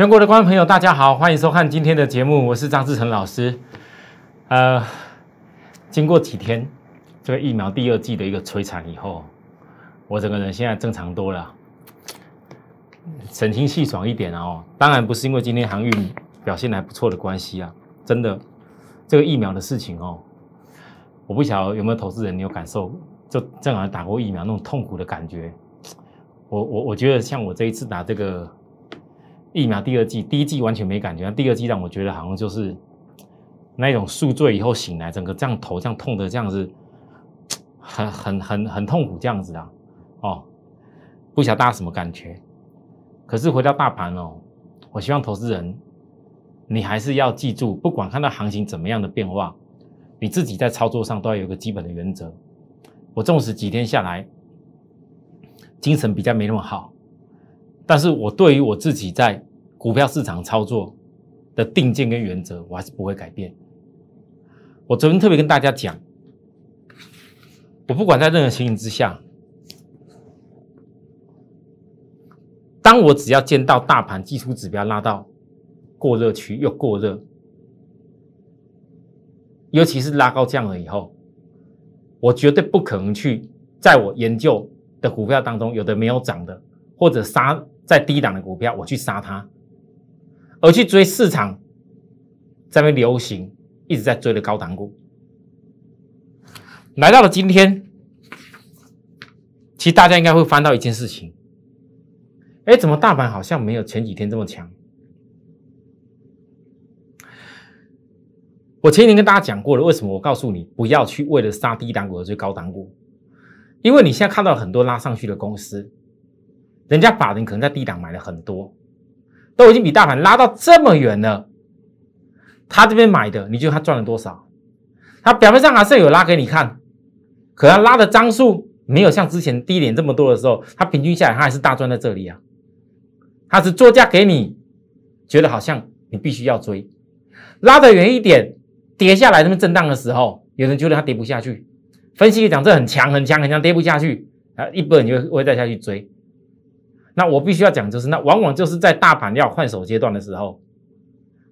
全国的观众朋友，大家好，欢迎收看今天的节目，我是张志成老师。呃，经过几天这个疫苗第二季的一个摧残以后，我整个人现在正常多了，神清气爽一点哦。当然不是因为今天航运表现还不错的关系啊，真的这个疫苗的事情哦，我不晓得有没有投资人你有感受，就正好打过疫苗那种痛苦的感觉。我我我觉得像我这一次打这个。疫苗第二季，第一季完全没感觉，第二季让我觉得好像就是那种宿醉以后醒来，整个这样头这样痛的这样子，很很很很痛苦这样子啊，哦，不晓得大家什么感觉？可是回到大盘哦，我希望投资人你还是要记住，不管看到行情怎么样的变化，你自己在操作上都要有个基本的原则。我纵使几天下来精神比较没那么好。但是我对于我自己在股票市场操作的定见跟原则，我还是不会改变。我昨天特别跟大家讲，我不管在任何情形之下，当我只要见到大盘技术指标拉到过热区又过热，尤其是拉高降了以后，我绝对不可能去在我研究的股票当中有的没有涨的或者杀。在低档的股票，我去杀它，而去追市场在那流行，一直在追的高档股，来到了今天，其实大家应该会翻到一件事情，哎，怎么大盘好像没有前几天这么强？我前几天跟大家讲过了，为什么我告诉你不要去为了杀低档股而追高档股？因为你现在看到很多拉上去的公司。人家法人可能在低档买了很多，都已经比大盘拉到这么远了。他这边买的，你觉得他赚了多少？他表面上还是有拉给你看，可他拉的张数没有像之前低点这么多的时候，他平均下来他还是大赚在这里啊。他是做价给你，觉得好像你必须要追，拉得远一点，跌下来那么震荡的时候，有人觉得它跌不下去。分析讲这很强很强很强，跌不下去啊，一波你就会再下去追。那我必须要讲，就是那往往就是在大盘要换手阶段的时候，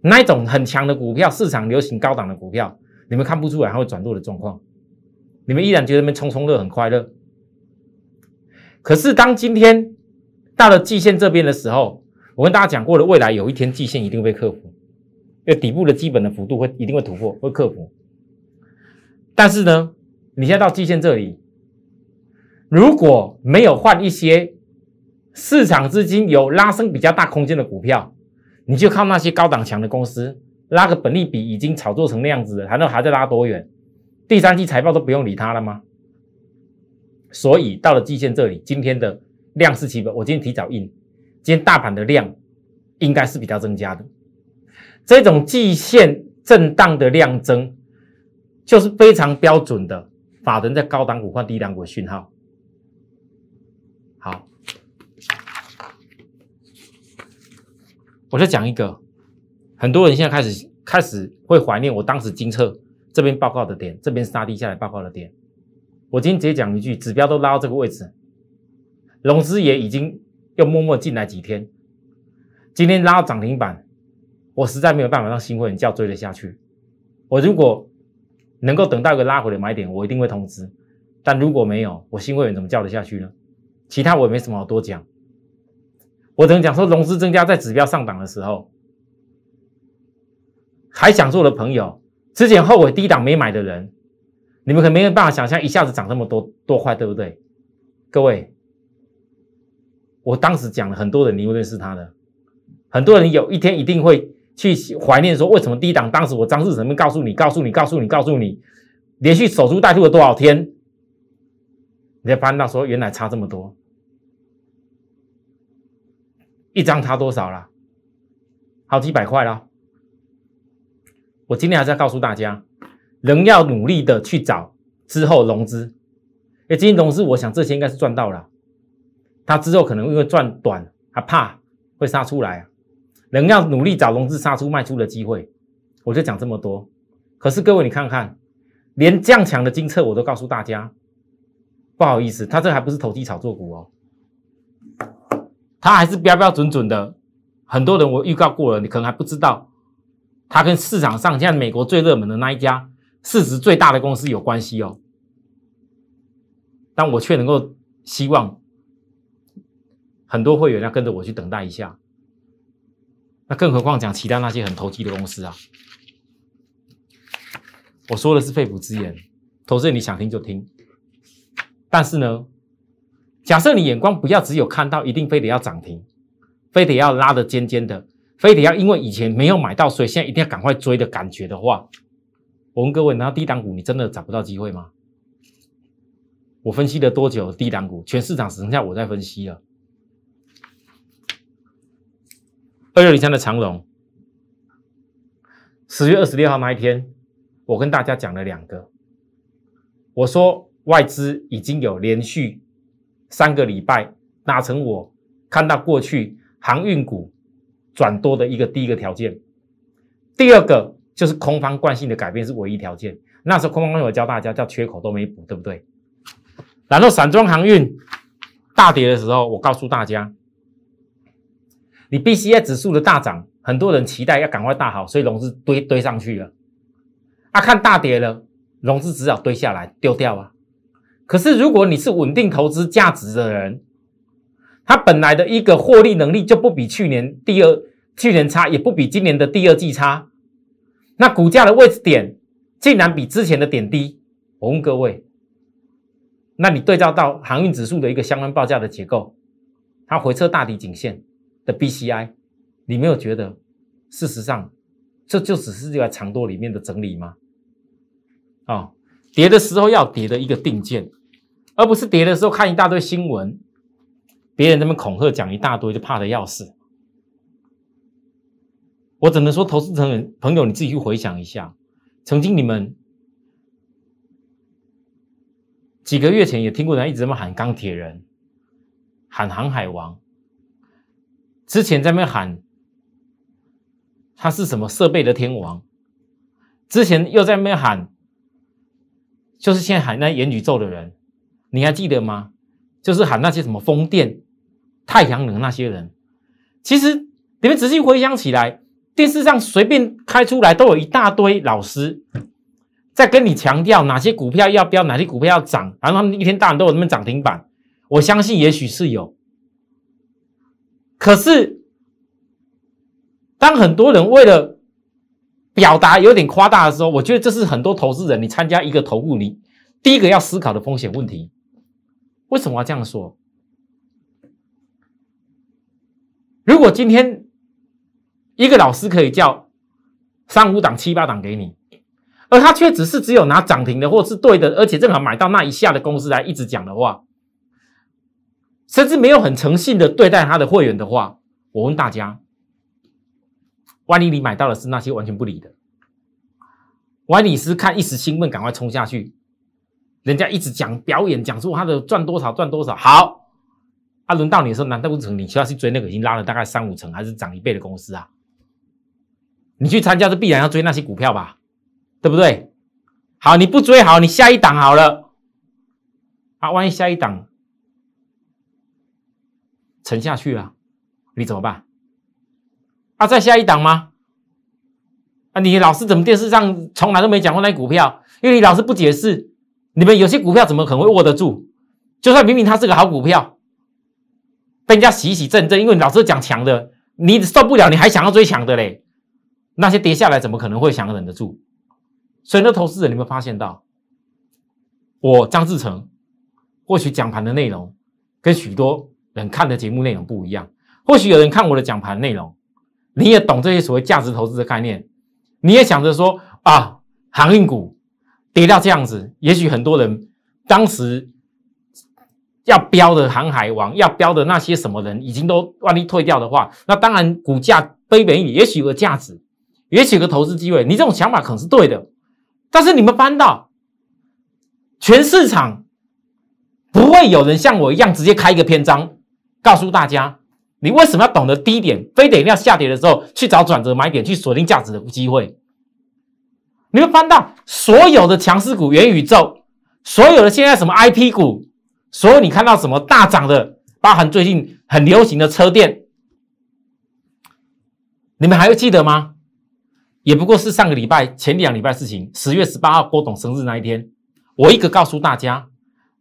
那一种很强的股票，市场流行高档的股票，你们看不出来它会转弱的状况，你们依然觉得那边冲冲乐很快乐。可是当今天到了季线这边的时候，我跟大家讲过了，未来有一天季线一定会克服，因为底部的基本的幅度会一定会突破，会克服。但是呢，你现在到季线这里，如果没有换一些。市场资金有拉升比较大空间的股票，你就靠那些高档强的公司拉个本利比已经炒作成那样子了，还能还在拉多远？第三季财报都不用理它了吗？所以到了季线这里，今天的量是基本，我今天提早印，今天大盘的量应该是比较增加的。这种季线震荡的量增，就是非常标准的法人在高档股换低档股的讯号。好。我再讲一个，很多人现在开始开始会怀念我当时金测这边报告的点，这边杀低下来报告的点。我今天直接讲一句，指标都拉到这个位置，融资也已经又默默进来几天，今天拉到涨停板，我实在没有办法让新会员叫追得下去。我如果能够等到一个拉回的买点，我一定会通知。但如果没有，我新会员怎么叫得下去呢？其他我也没什么好多讲。我只能讲说，融资增加在指标上档的时候，还想做的朋友，之前后悔低档没买的人，你们可没有办法想象一下子涨这么多多快，对不对？各位，我当时讲了很多人，你会认识他的，很多人有一天一定会去怀念说，为什么低档当时我张志成没告诉你，告诉你，告诉你，告诉你，连续守株待兔了多少天，你才发现到说原来差这么多。一张差多少了？好几百块了。我今天还是要告诉大家，人要努力的去找之后融资。因为今天融资，我想这些应该是赚到了。他之后可能因为赚短，他怕会杀出来。人要努力找融资杀出卖出的机会。我就讲这么多。可是各位，你看看，连这样强的金策我都告诉大家，不好意思，他这还不是投机炒作股哦。它还是标标准准的很多人我预告过了，你可能还不知道，它跟市场上现在美国最热门的那一家市值最大的公司有关系哦。但我却能够希望很多会员要跟着我去等待一下。那更何况讲其他那些很投机的公司啊？我说的是肺腑之言，投资人你想听就听。但是呢，假设你眼光不要只有看到一定非得要涨停，非得要拉的尖尖的，非得要因为以前没有买到，所以现在一定要赶快追的感觉的话，我问各位，难道低档股你真的找不到机会吗？我分析了多久低档股？全市场只剩下我在分析了。二六零三的长龙，十月二十六号那一天，我跟大家讲了两个，我说。外资已经有连续三个礼拜达成我看到过去航运股转多的一个第一个条件，第二个就是空方惯性的改变是唯一条件。那时候空方我教大家叫缺口都没补，对不对？然后散装航运大跌的时候，我告诉大家，你 B C I 指数的大涨，很多人期待要赶快大好，所以融资堆堆上去了。啊，看大跌了，融资只好堆下来丢掉啊。可是，如果你是稳定投资价值的人，他本来的一个获利能力就不比去年第二去年差，也不比今年的第二季差，那股价的位置点竟然比之前的点低。我问各位，那你对照到航运指数的一个相关报价的结构，它回撤大底颈线的 B C I，你没有觉得事实上这就只是这个长多里面的整理吗？啊，跌的时候要跌的一个定见。而不是跌的时候看一大堆新闻，别人那么恐吓讲一大堆，就怕的要死。我只能说，投资成人朋友，你自己去回想一下，曾经你们几个月前也听过人一直在喊钢铁人，喊航海王，之前在那喊他是什么设备的天王，之前又在那喊，就是现在喊那元宇宙的人。你还记得吗？就是喊那些什么风电、太阳能那些人。其实你们仔细回想起来，电视上随便开出来都有一大堆老师在跟你强调哪些股票要飙，哪些股票要涨，然后他们一天到晚都有那么涨停板。我相信也许是有，可是当很多人为了表达有点夸大的时候，我觉得这是很多投资人你参加一个投顾，你第一个要思考的风险问题。为什么要这样说？如果今天一个老师可以叫三五档、七八档给你，而他却只是只有拿涨停的或是对的，而且正好买到那一下的公司来一直讲的话，甚至没有很诚信的对待他的会员的话，我问大家：万一你买到的是那些完全不理的，万一你是看一时兴奋赶快冲下去？人家一直讲表演，讲出他的赚多少赚多少。好，啊，轮到你的时候，难道不成你需要去追那个已经拉了大概三五成还是涨一倍的公司啊？你去参加是必然要追那些股票吧，对不对？好，你不追好，你下一档好了。啊，万一下一档沉下去了，你怎么办？啊，再下一档吗？啊，你老师怎么电视上从来都没讲过那股票？因为你老师不解释。你们有些股票怎么可能会握得住？就算明明它是个好股票，被人家洗洗震震，因为老是讲强的，你受不了，你还想要追强的嘞？那些跌下来怎么可能会想忍得住？所以那投资者，你们发现到，我张志成或许讲盘的内容跟许多人看的节目内容不一样。或许有人看我的讲盘内容，你也懂这些所谓价值投资的概念，你也想着说啊，航运股。跌到这样子，也许很多人当时要标的航海王，要标的那些什么人，已经都万一退掉的话，那当然股价卑微，也许有个价值，也许有个投资机会。你这种想法可能是对的，但是你们翻到全市场不会有人像我一样直接开一个篇章，告诉大家你为什么要懂得低点，非得要下跌的时候去找转折买点，去锁定价值的机会。你会翻到所有的强势股、元宇宙，所有的现在什么 IP 股，所有你看到什么大涨的，包含最近很流行的车电，你们还会记得吗？也不过是上个礼拜前两礼拜事情，十月十八号郭董生日那一天，我一个告诉大家，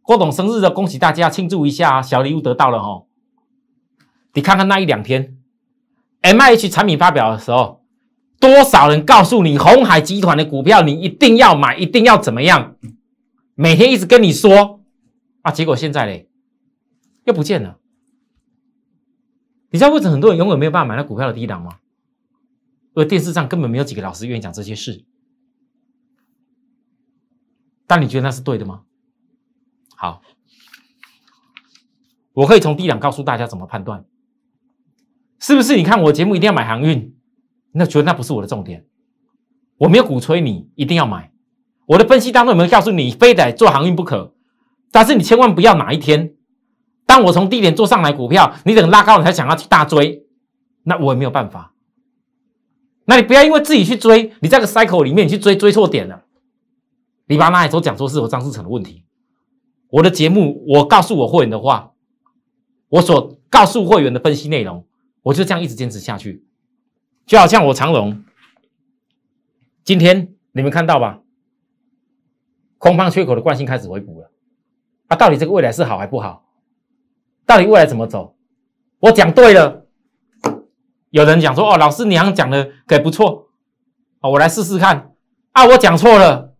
郭董生日的，恭喜大家庆祝一下，小礼物得到了哈。你看看那一两天，M I H 产品发表的时候，多少人告诉你红海集团的股票你一定要买，一定要怎么样？每天一直跟你说啊，结果现在嘞又不见了。你知道为什么很多人永远没有办法买到股票的低档吗？因为电视上根本没有几个老师愿意讲这些事。但你觉得那是对的吗？好，我可以从低档告诉大家怎么判断，是不是？你看我节目一定要买航运，那觉得那不是我的重点。我没有鼓吹你一定要买，我的分析当中有没有告诉你非得做航运不可？但是你千万不要哪一天。当我从低点做上来股票，你等拉高了才想要去大追，那我也没有办法。那你不要因为自己去追，你在个 cycle 里面你去追追错点了，你把那一周讲说是我张志成的问题。我的节目，我告诉我会员的话，我所告诉会员的分析内容，我就这样一直坚持下去。就好像我长荣，今天你们看到吧，空方缺口的惯性开始回补了，啊，到底这个未来是好还不好？到底未来怎么走？我讲对了。有人讲说：“哦，老师，娘讲的给不错，哦，我来试试看。”啊，我讲错了，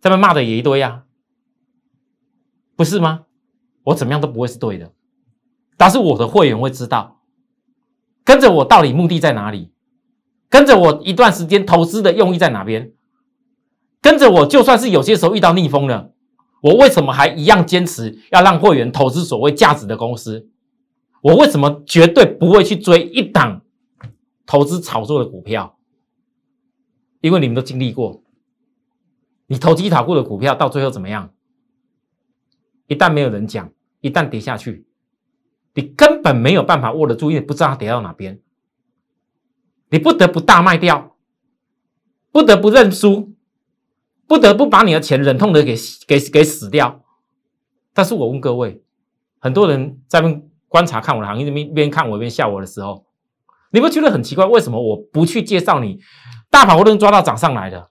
这边骂的也一堆呀，不是吗？我怎么样都不会是对的，但是我的会员会知道，跟着我到底目的在哪里，跟着我一段时间投资的用意在哪边，跟着我就算是有些时候遇到逆风了。我为什么还一样坚持要让会员投资所谓价值的公司？我为什么绝对不会去追一档投资炒作的股票？因为你们都经历过，你投机炒过的股票到最后怎么样？一旦没有人讲，一旦跌下去，你根本没有办法握得住，因为不知道它跌到哪边，你不得不大卖掉，不得不认输。不得不把你的钱忍痛的给给给死掉，但是我问各位，很多人在边观察看我的行业，边边看我边笑我的时候，你不觉得很奇怪？为什么我不去介绍你？大盘我都能抓到涨上来的，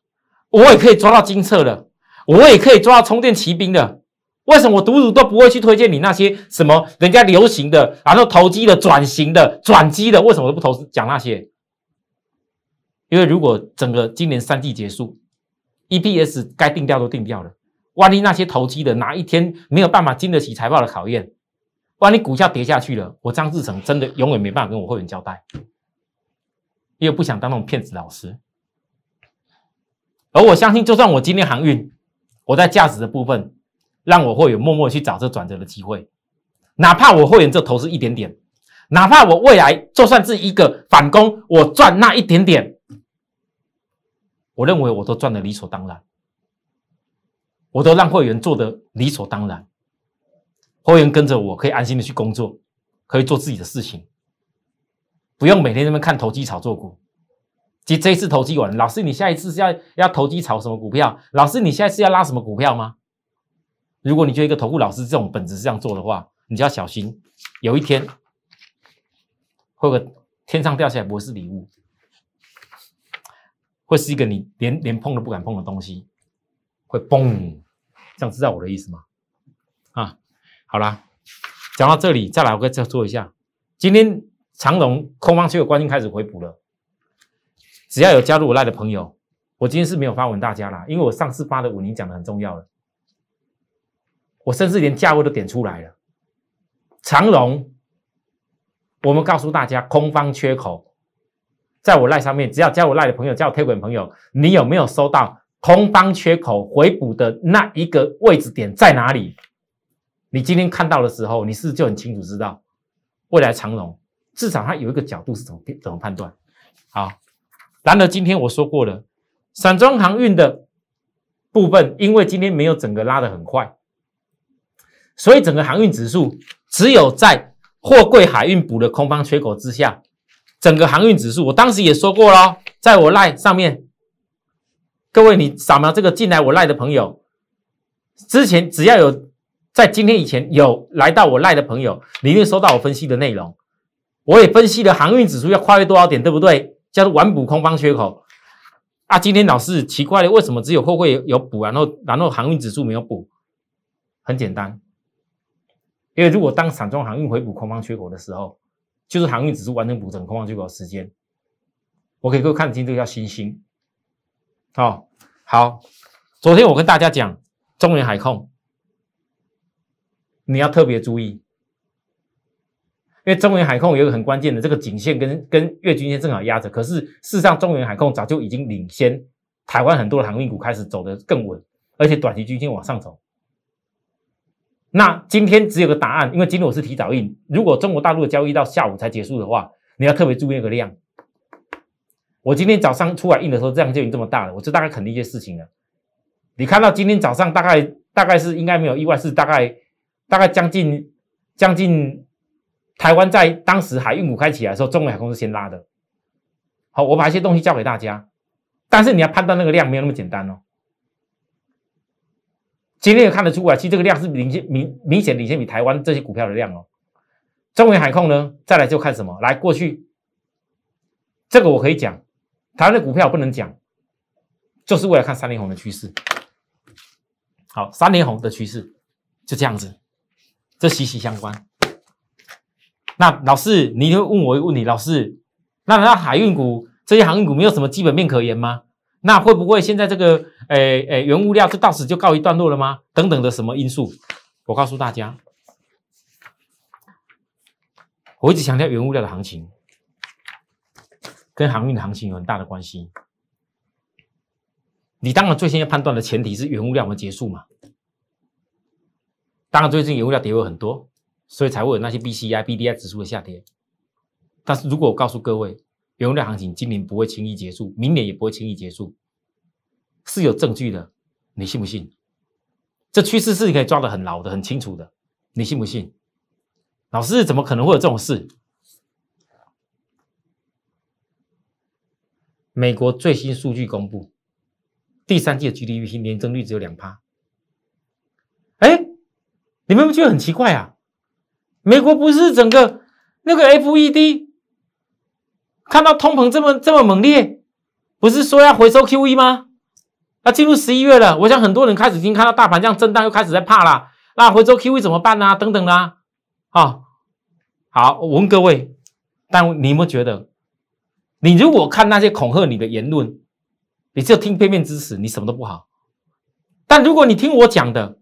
我也可以抓到金策的，我也可以抓到充电骑兵的，为什么我独独都不会去推荐你那些什么人家流行的，然后投机的、转型的、转机的？为什么都不投资讲那些？因为如果整个今年三季结束。EPS 该定掉都定掉了，万一那些投机的哪一天没有办法经得起财报的考验，万一股价跌下去了，我张志成真的永远没办法跟我会员交代，因为不想当那种骗子老师。而我相信，就算我今天航运，我在价值的部分，让我会有默默去找这转折的机会，哪怕我会员这投资一点点，哪怕我未来就算是一个反攻，我赚那一点点。我认为我都赚的理所当然，我都让会员做的理所当然，会员跟着我可以安心的去工作，可以做自己的事情，不用每天在那边看投机炒作股。即这一次投机完，老师你下一次是要要投机炒什么股票？老师你下一次要拉什么股票吗？如果你就一个投顾老师这种本质是这样做的话，你就要小心，有一天会个天上掉下来不是礼物。会是一个你连连碰都不敢碰的东西，会嘣，这样知道我的意思吗？啊，好啦，讲到这里，再来我再做一下。今天长隆空方区的关心开始回补了，只要有加入我赖的朋友，我今天是没有发文大家啦，因为我上次发的文你讲的很重要了，我甚至连价位都点出来了。长隆，我们告诉大家空方缺口。在我赖上面，只要加我赖的朋友，加我推广朋友，你有没有收到空方缺口回补的那一个位置点在哪里？你今天看到的时候，你是不是就很清楚知道未来长龙至少它有一个角度是怎么怎么判断？好，然而今天我说过了，散装航运的部分，因为今天没有整个拉得很快，所以整个航运指数只有在货柜海运补的空方缺口之下。整个航运指数，我当时也说过了，在我赖上面，各位你扫描这个进来我赖的朋友，之前只要有在今天以前有来到我赖的朋友，你会收到我分析的内容。我也分析了航运指数要跨越多少点，对不对？叫做完补空方缺口。啊，今天老师奇怪了，为什么只有货柜有补，然后然后航运指数没有补？很简单，因为如果当散装航运回补空方缺口的时候，就是航运指数完成补整空方缺口的时间。我给各位看清这个叫星星。哦，好，昨天我跟大家讲中原海控，你要特别注意，因为中原海控有一个很关键的这个颈线跟跟月均线正好压着，可是事实上中原海控早就已经领先台湾很多的航运股开始走得更稳，而且短期均线往上走。那今天只有个答案，因为今天我是提早印。如果中国大陆的交易到下午才结束的话，你要特别注意那个量。我今天早上出来印的时候，量就已经这么大了，我就大概肯定一些事情了。你看到今天早上大概大概是应该没有意外，是大概大概将近将近台湾在当时海运股开起来的时候，中国海空是先拉的。好，我把一些东西教给大家，但是你要判断那个量没有那么简单哦。今天也看得出来，其实这个量是领先明明显领先比台湾这些股票的量哦。中远海控呢，再来就看什么？来过去，这个我可以讲，台湾的股票不能讲，就是为了看三连红的趋势。好，三连红的趋势就这样子，这息息相关。那老师，你会问我一个问题，老师，那那海运股这些航运股没有什么基本面可言吗？那会不会现在这个诶诶原物料就到此就告一段落了吗？等等的什么因素？我告诉大家，我一直强调原物料的行情跟航运的行情有很大的关系。你当然最先要判断的前提是原物料没结束嘛。当然最近原物料跌有很多，所以才会有那些 B C I B D I 指数的下跌。但是如果我告诉各位，原物料行情今年不会轻易结束，明年也不会轻易结束，是有证据的，你信不信？这趋势是可以抓得很牢的，很清楚的，你信不信？老师怎么可能会有这种事？美国最新数据公布，第三季的 GDP 年增率只有两趴。哎，你们不觉得很奇怪啊？美国不是整个那个 FED？看到通膨这么这么猛烈，不是说要回收 QE 吗？那进入十一月了，我想很多人开始已经看到大盘这样震荡，又开始在怕了。那回收 QE 怎么办呢？等等啦，啊，好，我问各位，但你有没有觉得，你如果看那些恐吓你的言论，你只有听片面之词，你什么都不好。但如果你听我讲的，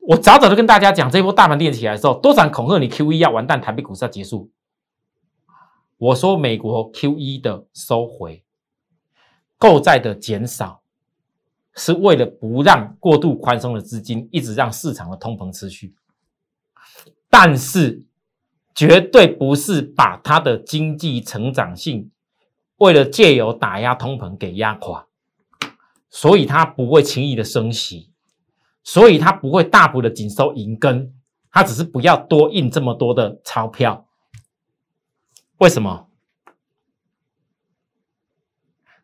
我早早就跟大家讲，这波大盘跌起来的时候，多少恐吓你 QE 要完蛋，台北股市要结束。我说，美国 Q E 的收回、购债的减少，是为了不让过度宽松的资金一直让市场的通膨持续，但是绝对不是把它的经济成长性为了借由打压通膨给压垮，所以它不会轻易的升息，所以它不会大幅的紧收银根，它只是不要多印这么多的钞票。为什么？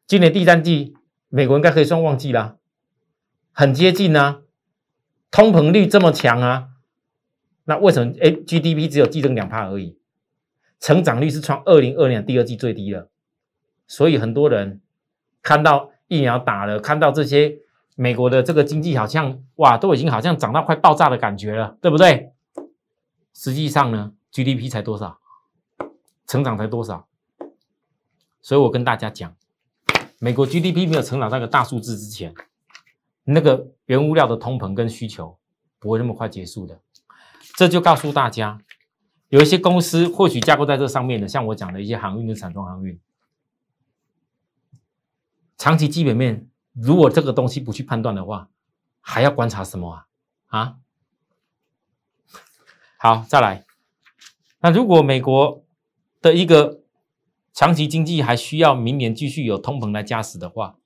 今年第三季，美国应该可以算旺季啦，很接近啊，通膨率这么强啊，那为什么哎 GDP 只有季增两帕而已，成长率是创二零二年第二季最低了，所以很多人看到疫苗打了，看到这些美国的这个经济好像哇，都已经好像涨到快爆炸的感觉了，对不对？实际上呢，GDP 才多少？成长才多少？所以我跟大家讲，美国 GDP 没有成长那个大数字之前，那个原物料的通膨跟需求不会那么快结束的。这就告诉大家，有一些公司或许架构在这上面的，像我讲的一些航运跟散装航运，长期基本面如果这个东西不去判断的话，还要观察什么啊？啊？好，再来。那如果美国的一个长期经济还需要明年继续有通膨来加持的话，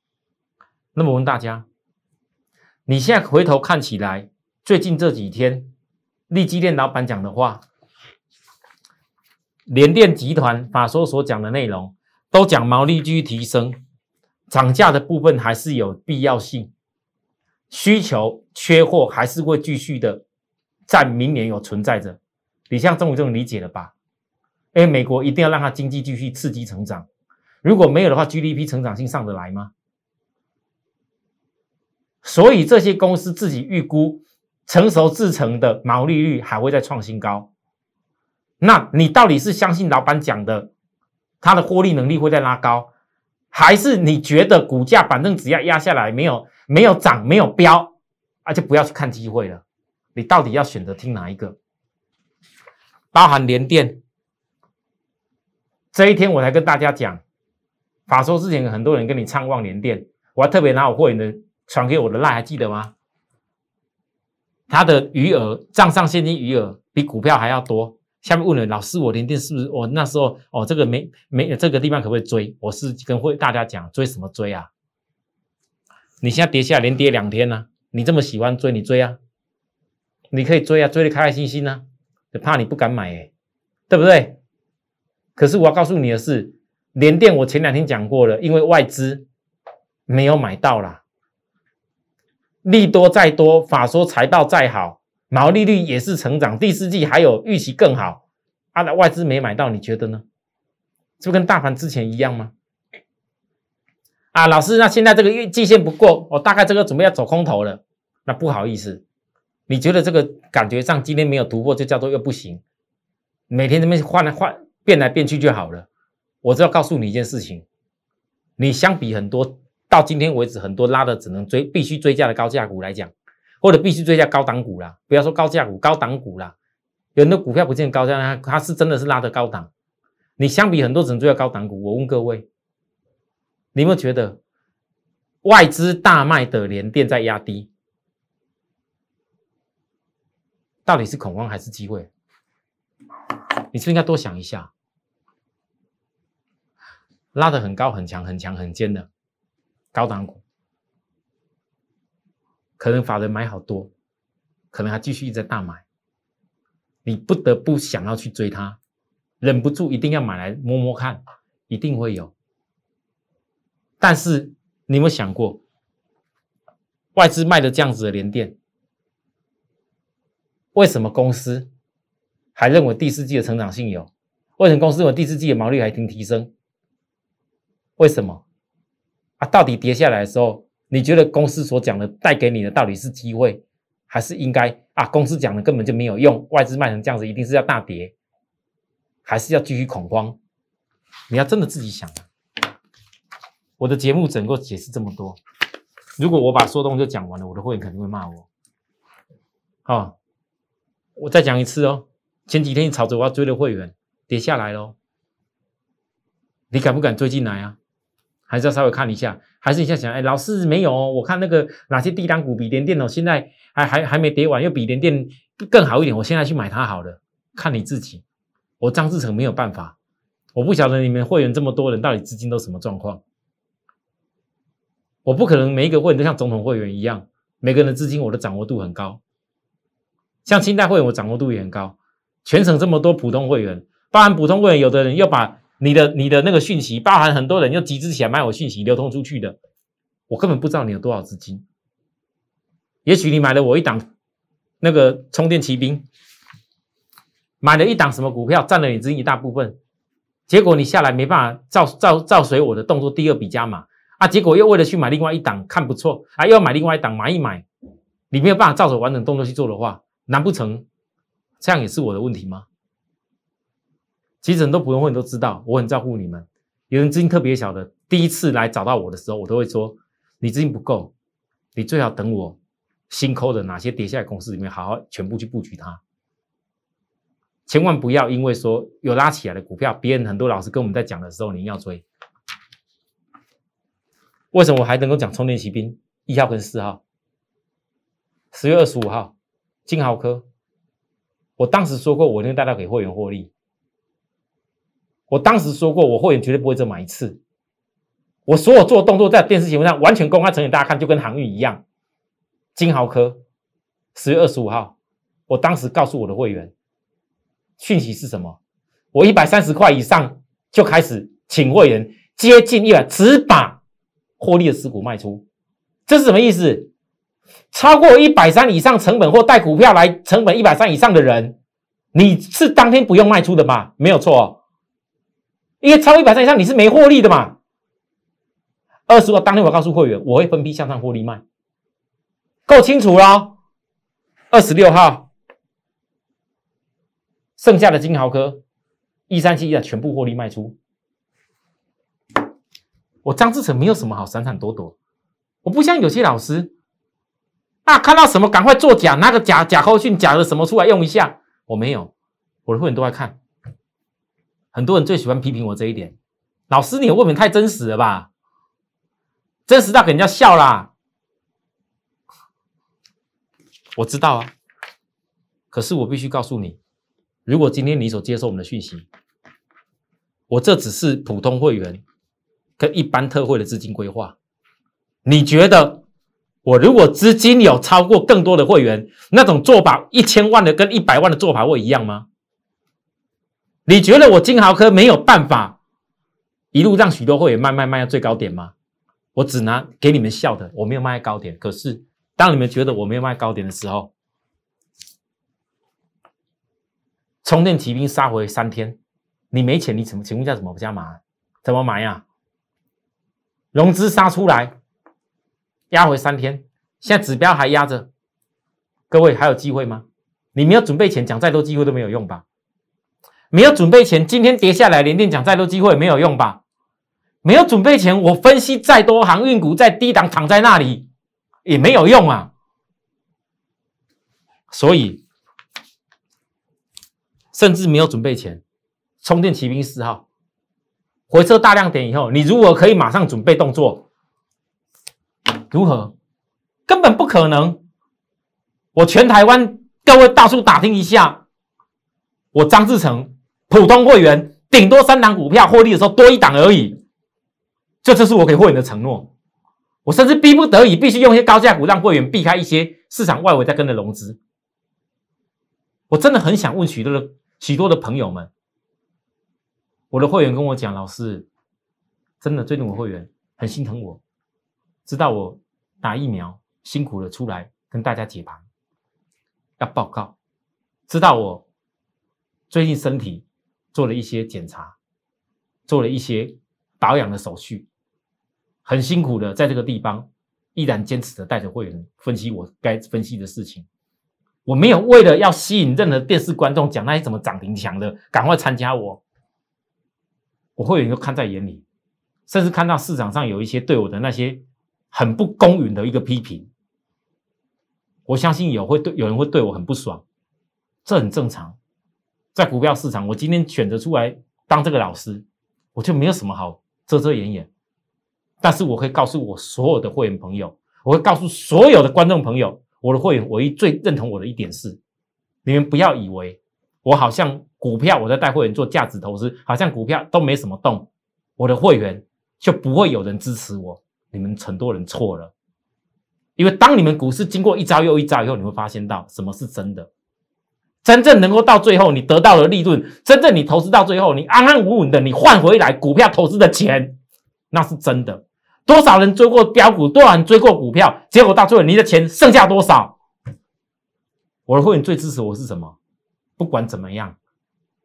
那么我问大家，你现在回头看起来，最近这几天，利基店老板讲的话，联电集团法说所讲的内容，都讲毛利继续提升，涨价的部分还是有必要性，需求缺货还是会继续的在明年有存在着，你像中午这种理解了吧？哎，美国一定要让它经济继续刺激成长，如果没有的话，GDP 成长性上得来吗？所以这些公司自己预估成熟制成的毛利率还会再创新高。那你到底是相信老板讲的，他的获利能力会再拉高，还是你觉得股价反正只要压下来，没有没有涨没有飙，啊就不要去看机会了？你到底要选择听哪一个？包含联电，这一天我才跟大家讲，法说之前很多人跟你畅望联电，我还特别拿我会员的传给我的赖，还记得吗？他的余额账上现金余额比股票还要多。下面问了老师，我连电是不是？我那时候哦，这个没没这个地方可不可以追？我是跟会大家讲追什么追啊？你现在跌下连跌两天呢，你这么喜欢追，你追啊？你可以追啊，追的开开心心呢，就怕你不敢买哎，对不对？可是我要告诉你的是，连电我前两天讲过了，因为外资没有买到啦，利多再多，法说财报再好。毛利率也是成长，第四季还有预期更好，啊，外资没买到，你觉得呢？是不跟大盘之前一样吗？啊，老师，那现在这个月季线不过，我大概这个准备要走空头了，那不好意思，你觉得这个感觉上今天没有突破，就叫做又不行，每天这边换来换变来变去就好了。我只要告诉你一件事情，你相比很多到今天为止很多拉的只能追必须追加的高价股来讲。或者必须追加高档股啦，不要说高价股、高档股啦。有的股票不见高价，它它是真的是拉的高档。你相比很多只能追加高档股，我问各位，你有没有觉得外资大卖的连电在压低，到底是恐慌还是机会？你是不是应该多想一下？拉的很高、很强、很强、很尖的高档股。可能法人买好多，可能还继续一直在大买，你不得不想要去追它，忍不住一定要买来摸摸看，一定会有。但是你有没有想过，外资卖的这样子的连电，为什么公司还认为第四季的成长性有？为什么公司认为第四季的毛利还挺提升？为什么？啊，到底跌下来的时候？你觉得公司所讲的带给你的到底是机会，还是应该啊？公司讲的根本就没有用，外资卖成这样子，一定是要大跌，还是要继续恐慌？你要真的自己想啊！我的节目整个解释这么多，如果我把说东就讲完了，我的会员肯定会骂我。好，我再讲一次哦。前几天你吵着我要追的会员跌下来喽，你敢不敢追进来啊？还是要稍微看一下，还是你在想，哎，老师没有，我看那个哪些低档股比联电哦，现在还还还没跌完，又比联电更好一点，我现在去买它好了。看你自己，我张志成没有办法，我不晓得你们会员这么多人到底资金都什么状况，我不可能每一个会员都像总统会员一样，每个人的资金我的掌握度很高，像清代会员我掌握度也很高，全省这么多普通会员，包含普通会员，有的人又把。你的你的那个讯息，包含很多人又集资起来买我讯息流通出去的，我根本不知道你有多少资金。也许你买了我一档那个充电骑兵，买了一档什么股票，占了你资金一大部分，结果你下来没办法照照照随我的动作，第二笔加码啊，结果又为了去买另外一档看不错啊，又要买另外一档买一买，你没有办法照着完整动作去做的话，难不成这样也是我的问题吗？其实很多普通会员都知道，我很照顾你们。有人资金特别小的，第一次来找到我的时候，我都会说：你资金不够，你最好等我新抠的哪些跌下来公司里面，好好全部去布局它。千万不要因为说有拉起来的股票，别人很多老师跟我们在讲的时候，你要追。为什么我还能够讲充电骑兵一号跟四号？十月二十五号，金豪科，我当时说过，我能带到给会员获利。我当时说过，我会员绝对不会只买一次。我所有做的动作在电视节目上完全公开呈现大家看，就跟航运一样。金豪科十月二十五号，我当时告诉我的会员，讯息是什么？我一百三十块以上就开始请会员接近一百，只把获利的持股卖出。这是什么意思？超过一百三以上成本或带股票来成本一百三以上的人，你是当天不用卖出的吧？没有错。因为超一百三以上你是没获利的嘛。二十号当天我告诉会员，我会分批向上获利卖，够清楚了。二十六号，剩下的金豪科一三七一的全部获利卖出。我张志成没有什么好闪闪躲躲，我不像有些老师，啊，看到什么赶快作假，拿个假假扣讯假的什么出来用一下。我没有，我的会员都在看。很多人最喜欢批评我这一点，老师你的问题太真实了吧？真实到给人家笑啦！我知道啊，可是我必须告诉你，如果今天你所接受我们的讯息，我这只是普通会员跟一般特惠的资金规划。你觉得我如果资金有超过更多的会员，那种做法一千万的跟一百万的做法会一样吗？你觉得我金豪科没有办法一路让许多会员卖卖卖到最高点吗？我只拿给你们笑的，我没有卖高点。可是当你们觉得我没有卖高点的时候，充电骑兵杀回三天，你没钱，你怎么请问一下怎么加码？怎么买呀？融资杀出来，压回三天，现在指标还压着，各位还有机会吗？你没有准备钱，讲再多机会都没有用吧？没有准备前，今天跌下来，连电讲再多机会没有用吧？没有准备前，我分析再多航运股在低档躺在那里也没有用啊。所以，甚至没有准备前，充电骑兵四号回撤大量点以后，你如果可以马上准备动作，如何？根本不可能。我全台湾各位大叔打听一下，我张志成。普通会员顶多三档股票获利的时候多一档而已，这就是我给会员的承诺。我甚至逼不得已必须用一些高价股让会员避开一些市场外围在跟着融资。我真的很想问许多的许多的朋友们，我的会员跟我讲，老师，真的最近我会员很心疼我，知道我打疫苗辛苦了出来跟大家解盘，要报告，知道我最近身体。做了一些检查，做了一些保养的手续，很辛苦的在这个地方依然坚持的带着会员分析我该分析的事情。我没有为了要吸引任何电视观众讲那些什么涨停强的，赶快参加我。我会员都看在眼里，甚至看到市场上有一些对我的那些很不公允的一个批评，我相信有会对有人会对我很不爽，这很正常。在股票市场，我今天选择出来当这个老师，我就没有什么好遮遮掩掩。但是我可以告诉我所有的会员朋友，我会告诉所有的观众朋友，我的会员唯一最认同我的一点是：你们不要以为我好像股票我在带会员做价值投资，好像股票都没什么动，我的会员就不会有人支持我。你们很多人错了，因为当你们股市经过一招又一招以后，你会发现到什么是真的。真正能够到最后，你得到的利润，真正你投资到最后，你安安稳稳的，你换回来股票投资的钱，那是真的。多少人追过标股，多少人追过股票，结果到最后你的钱剩下多少？我的会员最支持我是什么？不管怎么样，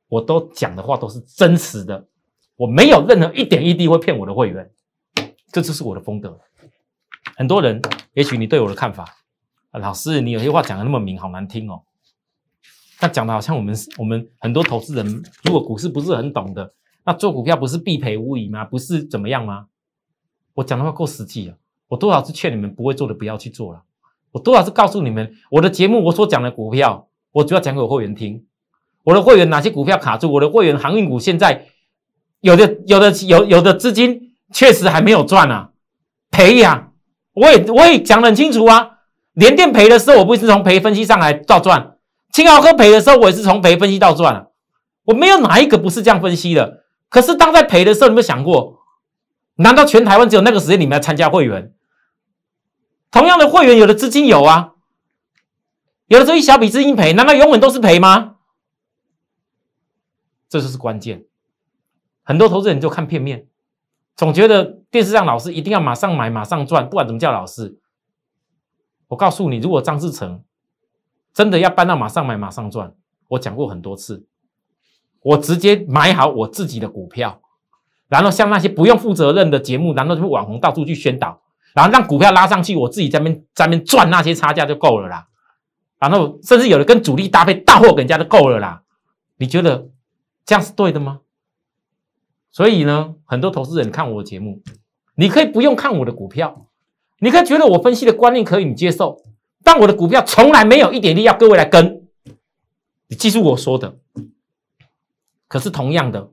我都讲的话都是真实的，我没有任何一点一滴会骗我的会员，这就是我的风格。很多人，也许你对我的看法，老师，你有些话讲的那么明，好难听哦。那讲的好像我们我们很多投资人，如果股市不是很懂的，那做股票不是必赔无疑吗？不是怎么样吗？我讲的话够实际啊！我多少次劝你们不会做的不要去做了，我多少次告诉你们，我的节目我所讲的股票，我主要讲给我会员听。我的会员哪些股票卡住？我的会员航运股现在有的有的有有的资金确实还没有赚啊，赔呀！我也我也讲得很清楚啊，连电赔的时候，我不是从赔分析上来到赚。青豪科赔的时候，我也是从赔分析到赚我没有哪一个不是这样分析的。可是当在赔的时候，你有没有想过？难道全台湾只有那个时间你们要参加会员？同样的会员，有的资金有啊，有的时候一小笔资金赔，难道永远都是赔吗？这就是关键。很多投资人就看片面，总觉得电视上老师一定要马上买、马上赚，不管怎么叫老师。我告诉你，如果张志成。真的要搬到马上买马上赚，我讲过很多次，我直接买好我自己的股票，然后像那些不用负责任的节目，然后就网红到处去宣导，然后让股票拉上去，我自己在边在边赚那些差价就够了啦。然后甚至有的跟主力搭配大货给人家就够了啦。你觉得这样是对的吗？所以呢，很多投资人看我的节目，你可以不用看我的股票，你可以觉得我分析的观念可以你接受，但我的股票从来没有一点力要各位来跟。你记住我说的。可是同样的，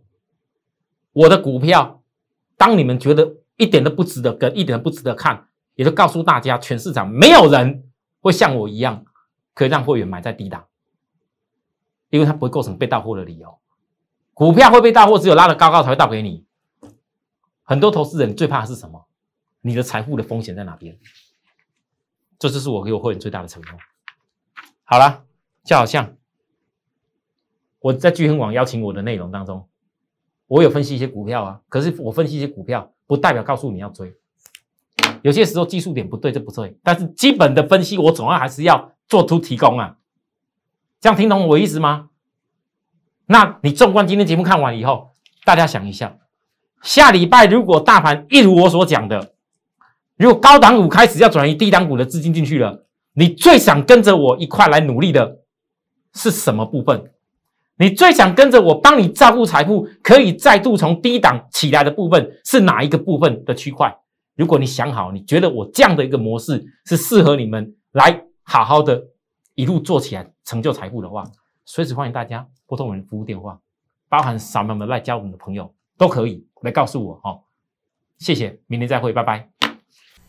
我的股票，当你们觉得一点都不值得跟，一点都不值得看，也就告诉大家，全市场没有人会像我一样，可以让会员买在低档，因为它不会构成被盗货的理由。股票会被盗货，只有拉得高高才会倒给你。很多投资人最怕的是什么？你的财富的风险在哪边？这就是我给我会员最大的承诺。好了，就好像我在聚亨网邀请我的内容当中，我有分析一些股票啊。可是我分析一些股票，不代表告诉你要追。有些时候技术点不对就不对，但是基本的分析我总要还是要做出提供啊。这样听懂我意思吗？那你纵观今天节目看完以后，大家想一下，下礼拜如果大盘一如我所讲的，如果高档股开始要转移低档股的资金进去了，你最想跟着我一块来努力的是什么部分？你最想跟着我帮你照顾财富，可以再度从低档起来的部分是哪一个部分的区块？如果你想好，你觉得我这样的一个模式是适合你们来好好的一路做起来，成就财富的话。随时欢迎大家拨通我们的服务电话，包含扫描我们来加我们的朋友都可以来告诉我哦。谢谢，明天再会，拜拜。